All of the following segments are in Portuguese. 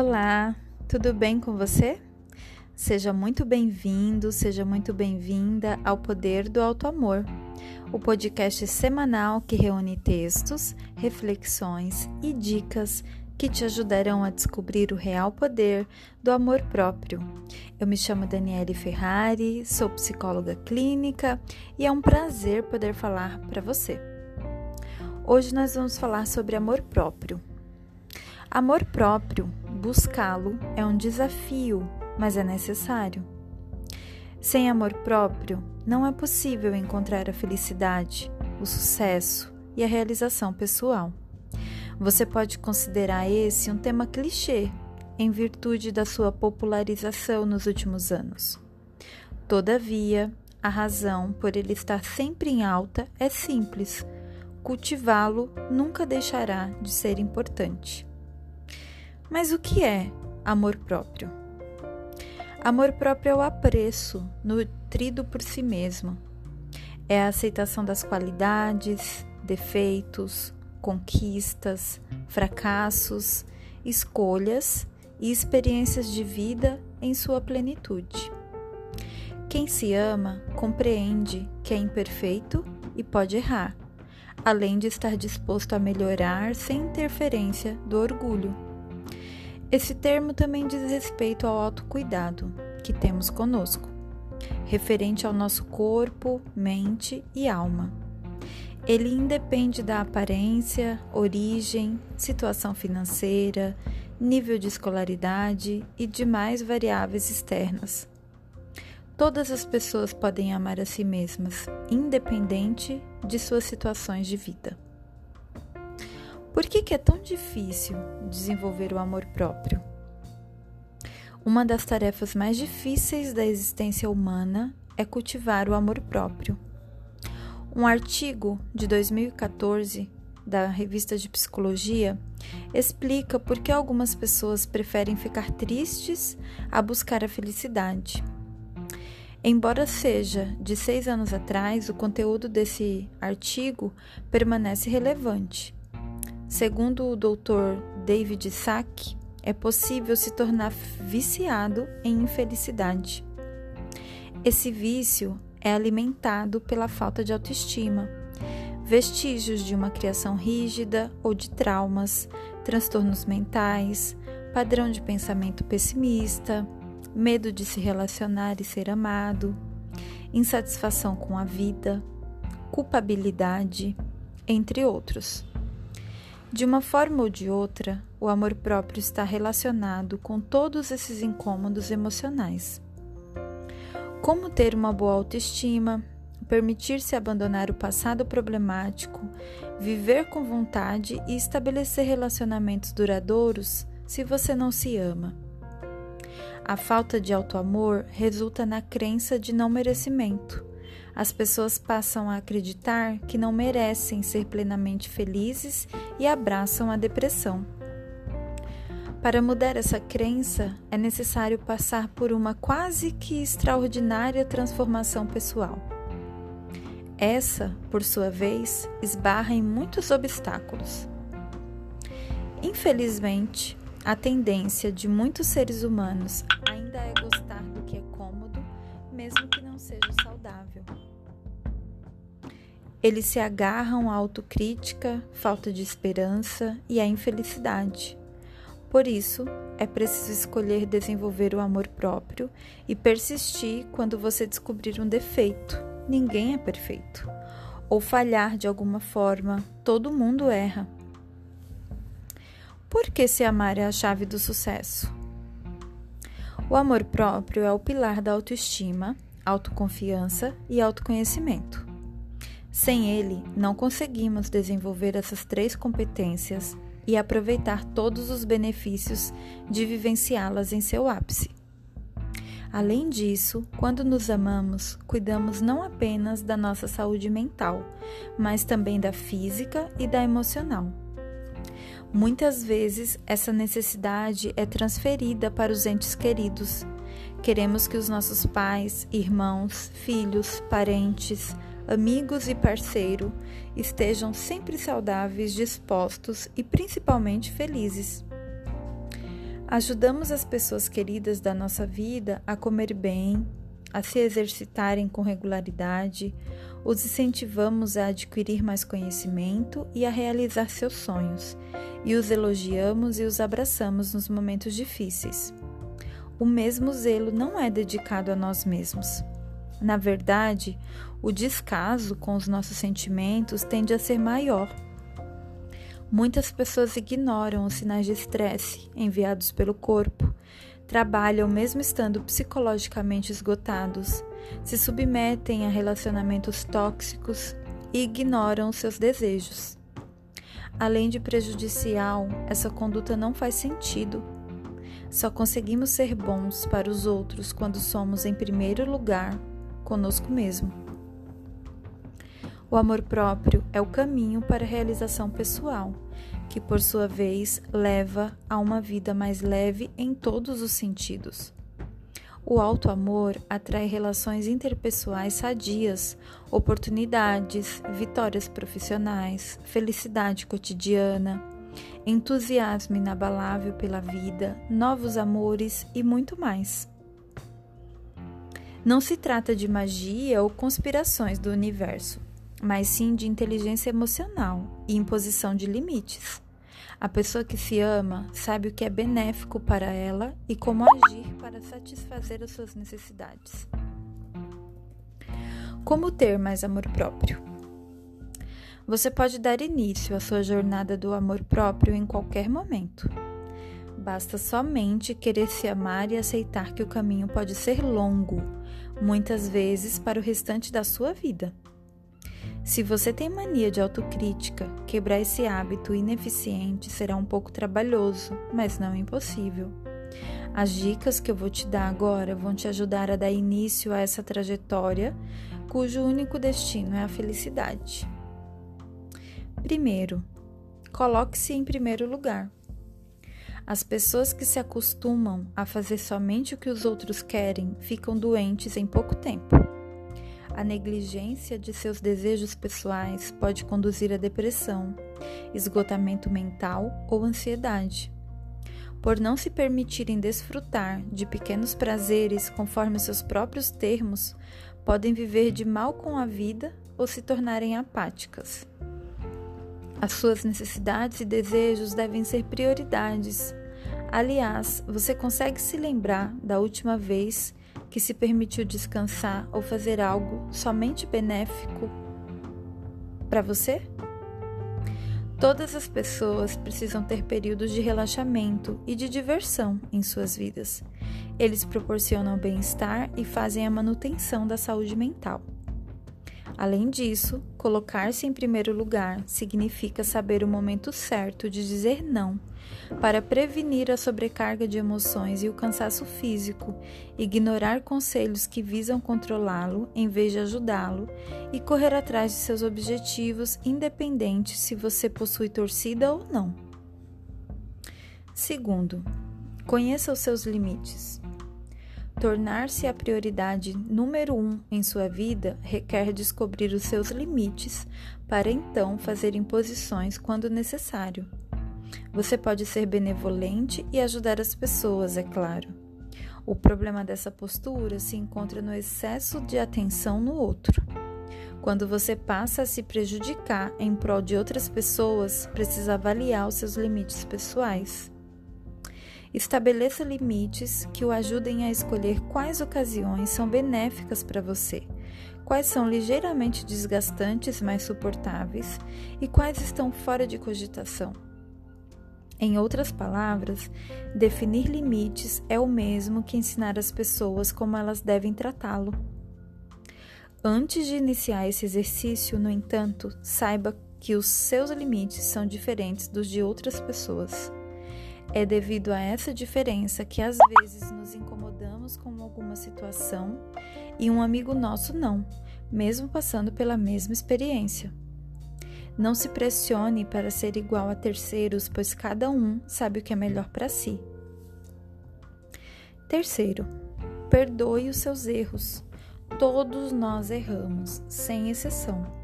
Olá, tudo bem com você? Seja muito bem-vindo, seja muito bem-vinda ao Poder do Alto Amor, o podcast semanal que reúne textos, reflexões e dicas que te ajudarão a descobrir o real poder do amor próprio. Eu me chamo Daniele Ferrari, sou psicóloga clínica e é um prazer poder falar para você. Hoje nós vamos falar sobre amor próprio. Amor próprio, buscá-lo é um desafio, mas é necessário. Sem amor próprio, não é possível encontrar a felicidade, o sucesso e a realização pessoal. Você pode considerar esse um tema clichê, em virtude da sua popularização nos últimos anos. Todavia, a razão por ele estar sempre em alta é simples: cultivá-lo nunca deixará de ser importante. Mas o que é amor próprio? Amor próprio é o apreço nutrido por si mesmo. É a aceitação das qualidades, defeitos, conquistas, fracassos, escolhas e experiências de vida em sua plenitude. Quem se ama compreende que é imperfeito e pode errar, além de estar disposto a melhorar sem interferência do orgulho. Esse termo também diz respeito ao autocuidado que temos conosco, referente ao nosso corpo, mente e alma. Ele independe da aparência, origem, situação financeira, nível de escolaridade e demais variáveis externas. Todas as pessoas podem amar a si mesmas, independente de suas situações de vida. Por que, que é tão difícil desenvolver o amor próprio? Uma das tarefas mais difíceis da existência humana é cultivar o amor próprio. Um artigo de 2014 da revista de Psicologia explica por que algumas pessoas preferem ficar tristes a buscar a felicidade. Embora seja de seis anos atrás, o conteúdo desse artigo permanece relevante. Segundo o Dr. David Sack, é possível se tornar viciado em infelicidade. Esse vício é alimentado pela falta de autoestima, vestígios de uma criação rígida ou de traumas, transtornos mentais, padrão de pensamento pessimista, medo de se relacionar e ser amado, insatisfação com a vida, culpabilidade, entre outros. De uma forma ou de outra, o amor próprio está relacionado com todos esses incômodos emocionais. Como ter uma boa autoestima, permitir-se abandonar o passado problemático, viver com vontade e estabelecer relacionamentos duradouros se você não se ama. A falta de autoamor resulta na crença de não merecimento. As pessoas passam a acreditar que não merecem ser plenamente felizes e abraçam a depressão. Para mudar essa crença, é necessário passar por uma quase que extraordinária transformação pessoal. Essa, por sua vez, esbarra em muitos obstáculos. Infelizmente, a tendência de muitos seres humanos ainda é gostar Eles se agarram à autocrítica, falta de esperança e à infelicidade por isso, é preciso escolher desenvolver o amor próprio e persistir quando você descobrir um defeito. Ninguém é perfeito. Ou falhar de alguma forma, todo mundo erra. Por que se amar é a chave do sucesso? O amor próprio é o pilar da autoestima, autoconfiança e autoconhecimento. Sem ele, não conseguimos desenvolver essas três competências e aproveitar todos os benefícios de vivenciá-las em seu ápice. Além disso, quando nos amamos, cuidamos não apenas da nossa saúde mental, mas também da física e da emocional. Muitas vezes, essa necessidade é transferida para os entes queridos. Queremos que os nossos pais, irmãos, filhos, parentes, amigos e parceiro estejam sempre saudáveis, dispostos e principalmente felizes. Ajudamos as pessoas queridas da nossa vida a comer bem, a se exercitarem com regularidade, os incentivamos a adquirir mais conhecimento e a realizar seus sonhos, e os elogiamos e os abraçamos nos momentos difíceis. O mesmo zelo não é dedicado a nós mesmos. Na verdade, o descaso com os nossos sentimentos tende a ser maior. Muitas pessoas ignoram os sinais de estresse enviados pelo corpo, trabalham mesmo estando psicologicamente esgotados, se submetem a relacionamentos tóxicos e ignoram seus desejos. Além de prejudicial, essa conduta não faz sentido. Só conseguimos ser bons para os outros quando somos, em primeiro lugar, conosco mesmo. O amor próprio é o caminho para a realização pessoal que por sua vez leva a uma vida mais leve em todos os sentidos. O alto amor atrai relações interpessoais sadias, oportunidades, vitórias profissionais, felicidade cotidiana, entusiasmo inabalável pela vida, novos amores e muito mais. Não se trata de magia ou conspirações do universo mas sim de inteligência emocional e imposição de limites. A pessoa que se ama sabe o que é benéfico para ela e como agir para satisfazer as suas necessidades. Como ter mais amor próprio? Você pode dar início à sua jornada do amor próprio em qualquer momento. Basta somente querer se amar e aceitar que o caminho pode ser longo, muitas vezes para o restante da sua vida. Se você tem mania de autocrítica, quebrar esse hábito ineficiente será um pouco trabalhoso, mas não impossível. As dicas que eu vou te dar agora vão te ajudar a dar início a essa trajetória cujo único destino é a felicidade. Primeiro, coloque-se em primeiro lugar. As pessoas que se acostumam a fazer somente o que os outros querem ficam doentes em pouco tempo. A negligência de seus desejos pessoais pode conduzir a depressão, esgotamento mental ou ansiedade. Por não se permitirem desfrutar de pequenos prazeres conforme seus próprios termos, podem viver de mal com a vida ou se tornarem apáticas. As suas necessidades e desejos devem ser prioridades. Aliás, você consegue se lembrar da última vez que se permitiu descansar ou fazer algo somente benéfico para você? Todas as pessoas precisam ter períodos de relaxamento e de diversão em suas vidas. Eles proporcionam bem-estar e fazem a manutenção da saúde mental. Além disso, colocar-se em primeiro lugar significa saber o momento certo de dizer não, para prevenir a sobrecarga de emoções e o cansaço físico, ignorar conselhos que visam controlá-lo em vez de ajudá-lo e correr atrás de seus objetivos, independente se você possui torcida ou não. Segundo, conheça os seus limites. Tornar-se a prioridade número um em sua vida requer descobrir os seus limites para então fazer imposições quando necessário. Você pode ser benevolente e ajudar as pessoas, é claro. O problema dessa postura se encontra no excesso de atenção no outro. Quando você passa a se prejudicar em prol de outras pessoas, precisa avaliar os seus limites pessoais. Estabeleça limites que o ajudem a escolher quais ocasiões são benéficas para você, quais são ligeiramente desgastantes, mas suportáveis, e quais estão fora de cogitação. Em outras palavras, definir limites é o mesmo que ensinar as pessoas como elas devem tratá-lo. Antes de iniciar esse exercício, no entanto, saiba que os seus limites são diferentes dos de outras pessoas. É devido a essa diferença que às vezes nos incomodamos com alguma situação e um amigo nosso não, mesmo passando pela mesma experiência. Não se pressione para ser igual a terceiros, pois cada um sabe o que é melhor para si. Terceiro, perdoe os seus erros. Todos nós erramos, sem exceção.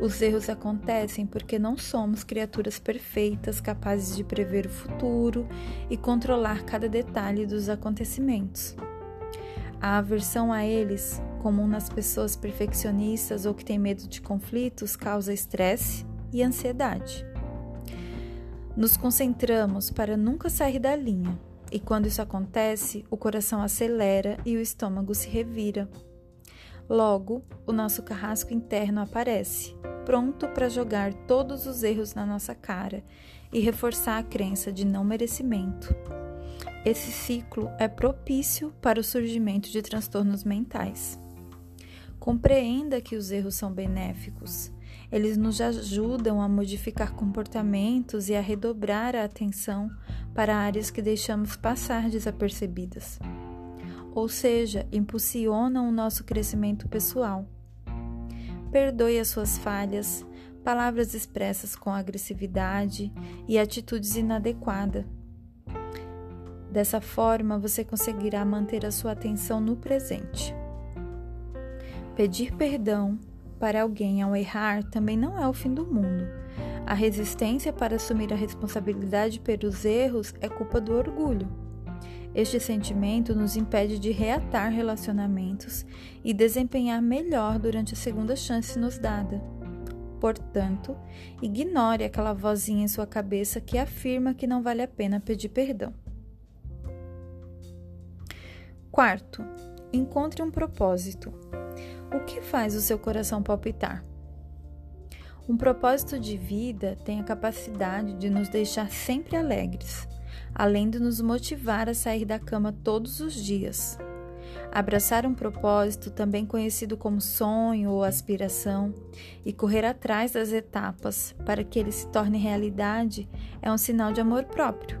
Os erros acontecem porque não somos criaturas perfeitas capazes de prever o futuro e controlar cada detalhe dos acontecimentos. A aversão a eles, comum nas pessoas perfeccionistas ou que têm medo de conflitos, causa estresse e ansiedade. Nos concentramos para nunca sair da linha, e quando isso acontece, o coração acelera e o estômago se revira. Logo, o nosso carrasco interno aparece, pronto para jogar todos os erros na nossa cara e reforçar a crença de não merecimento. Esse ciclo é propício para o surgimento de transtornos mentais. Compreenda que os erros são benéficos. Eles nos ajudam a modificar comportamentos e a redobrar a atenção para áreas que deixamos passar desapercebidas ou seja, impulsionam o nosso crescimento pessoal. Perdoe as suas falhas, palavras expressas com agressividade e atitudes inadequadas. Dessa forma, você conseguirá manter a sua atenção no presente. Pedir perdão para alguém ao errar também não é o fim do mundo. A resistência para assumir a responsabilidade pelos erros é culpa do orgulho. Este sentimento nos impede de reatar relacionamentos e desempenhar melhor durante a segunda chance nos dada. Portanto, ignore aquela vozinha em sua cabeça que afirma que não vale a pena pedir perdão. Quarto, encontre um propósito. O que faz o seu coração palpitar? Um propósito de vida tem a capacidade de nos deixar sempre alegres além de nos motivar a sair da cama todos os dias. Abraçar um propósito, também conhecido como sonho ou aspiração, e correr atrás das etapas para que ele se torne realidade é um sinal de amor próprio.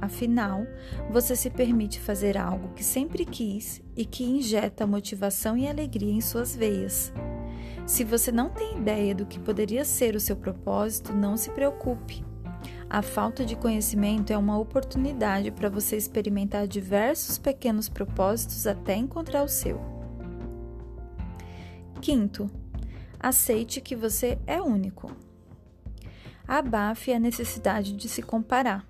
Afinal, você se permite fazer algo que sempre quis e que injeta motivação e alegria em suas veias. Se você não tem ideia do que poderia ser o seu propósito, não se preocupe. A falta de conhecimento é uma oportunidade para você experimentar diversos pequenos propósitos até encontrar o seu. Quinto, aceite que você é único. Abafe a necessidade de se comparar.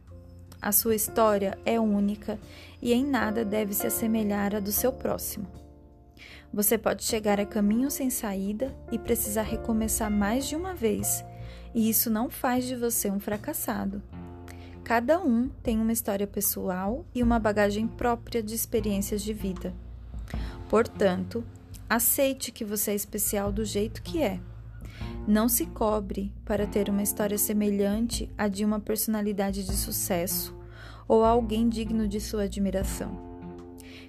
A sua história é única e em nada deve se assemelhar à do seu próximo. Você pode chegar a caminho sem saída e precisar recomeçar mais de uma vez e isso não faz de você um fracassado. Cada um tem uma história pessoal e uma bagagem própria de experiências de vida. Portanto, aceite que você é especial do jeito que é. Não se cobre para ter uma história semelhante à de uma personalidade de sucesso ou alguém digno de sua admiração.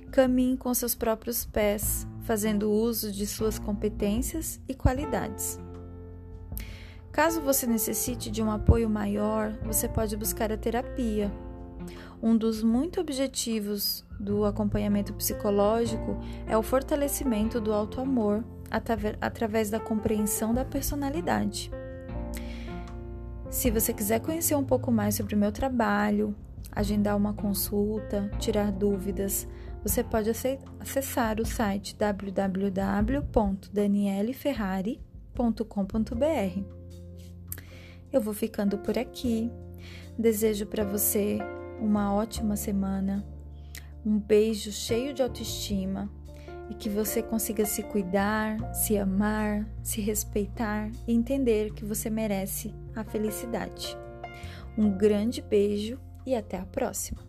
Caminhe com seus próprios pés, fazendo uso de suas competências e qualidades. Caso você necessite de um apoio maior, você pode buscar a terapia. Um dos muitos objetivos do acompanhamento psicológico é o fortalecimento do auto-amor através da compreensão da personalidade. Se você quiser conhecer um pouco mais sobre o meu trabalho, agendar uma consulta, tirar dúvidas, você pode acessar o site www.danieleferrari.com.br. Eu vou ficando por aqui. Desejo para você uma ótima semana, um beijo cheio de autoestima e que você consiga se cuidar, se amar, se respeitar e entender que você merece a felicidade. Um grande beijo e até a próxima!